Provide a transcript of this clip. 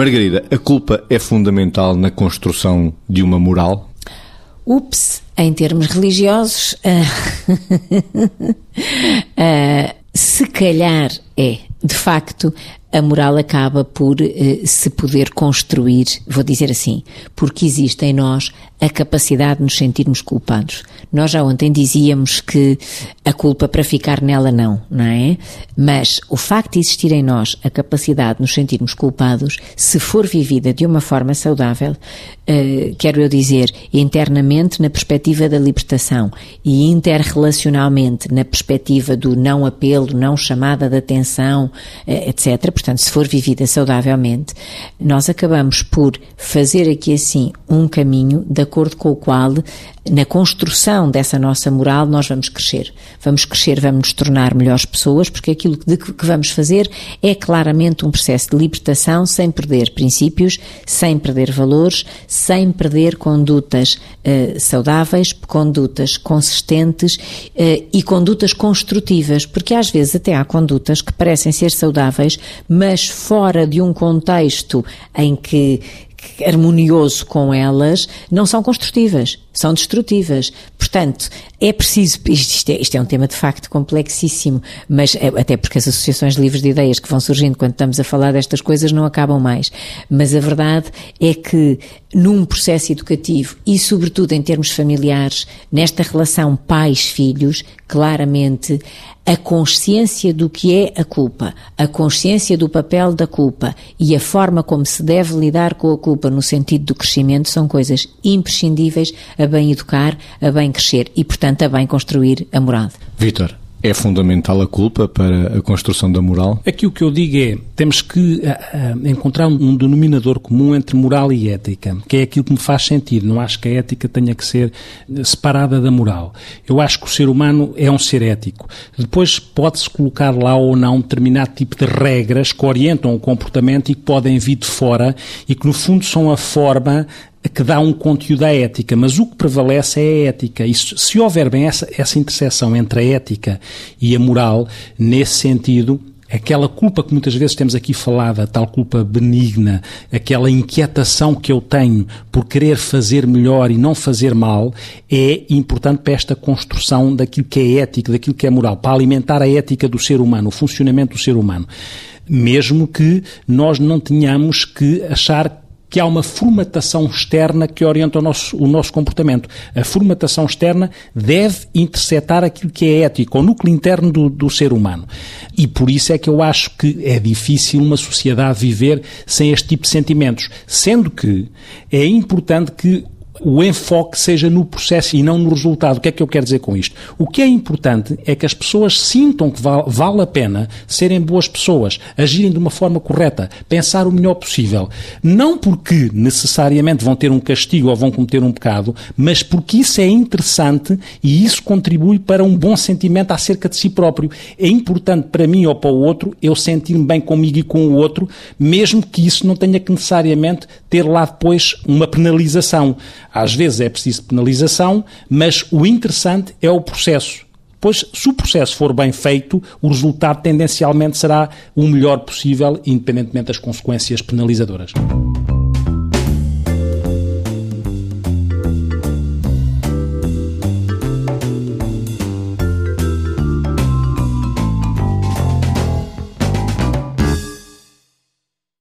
Margarida, a culpa é fundamental na construção de uma moral? Ups, em termos religiosos, uh, uh, se calhar é. De facto, a moral acaba por uh, se poder construir, vou dizer assim, porque existe em nós a capacidade de nos sentirmos culpados. Nós já ontem dizíamos que a culpa para ficar nela não, não é? Mas o facto de existir em nós a capacidade de nos sentirmos culpados, se for vivida de uma forma saudável, uh, quero eu dizer, internamente na perspectiva da libertação e interrelacionalmente na perspectiva do não apelo, não chamada de atenção, uh, eh, etc. Portanto, se for vivida saudavelmente, nós acabamos por fazer aqui assim um caminho da acordo com o qual, na construção dessa nossa moral, nós vamos crescer. Vamos crescer, vamos nos tornar melhores pessoas, porque aquilo que vamos fazer é claramente um processo de libertação sem perder princípios, sem perder valores, sem perder condutas uh, saudáveis, condutas consistentes uh, e condutas construtivas, porque às vezes até há condutas que parecem ser saudáveis, mas fora de um contexto em que harmonioso com elas, não são construtivas, são destrutivas. Portanto, é preciso, isto é, isto é, um tema de facto complexíssimo, mas é, até porque as associações livres de ideias que vão surgindo quando estamos a falar destas coisas não acabam mais. Mas a verdade é que num processo educativo e sobretudo em termos familiares, nesta relação pais-filhos, claramente a consciência do que é a culpa, a consciência do papel da culpa e a forma como se deve lidar com a culpa no sentido do crescimento são coisas imprescindíveis a bem educar, a bem crescer e, portanto, a bem construir a morada. É fundamental a culpa para a construção da moral? Aqui o que eu digo é, temos que uh, uh, encontrar um denominador comum entre moral e ética, que é aquilo que me faz sentido. Não acho que a ética tenha que ser separada da moral. Eu acho que o ser humano é um ser ético. Depois pode-se colocar lá ou não um determinado tipo de regras que orientam o comportamento e que podem vir de fora e que no fundo são a forma que dá um conteúdo à ética, mas o que prevalece é a ética. E se houver bem essa, essa interseção entre a ética e a moral, nesse sentido, aquela culpa que muitas vezes temos aqui falada, tal culpa benigna, aquela inquietação que eu tenho por querer fazer melhor e não fazer mal, é importante para esta construção daquilo que é ética, daquilo que é moral, para alimentar a ética do ser humano, o funcionamento do ser humano. Mesmo que nós não tenhamos que achar que há uma formatação externa que orienta o nosso, o nosso comportamento. A formatação externa deve interceptar aquilo que é ético, o núcleo interno do, do ser humano. E por isso é que eu acho que é difícil uma sociedade viver sem este tipo de sentimentos. Sendo que é importante que o enfoque seja no processo e não no resultado. O que é que eu quero dizer com isto? O que é importante é que as pessoas sintam que vale, vale a pena serem boas pessoas, agirem de uma forma correta, pensar o melhor possível. Não porque necessariamente vão ter um castigo ou vão cometer um pecado, mas porque isso é interessante e isso contribui para um bom sentimento acerca de si próprio. É importante para mim ou para o outro eu sentir-me bem comigo e com o outro, mesmo que isso não tenha que necessariamente ter lá depois uma penalização. Às vezes é preciso penalização, mas o interessante é o processo. Pois, se o processo for bem feito, o resultado tendencialmente será o melhor possível, independentemente das consequências penalizadoras.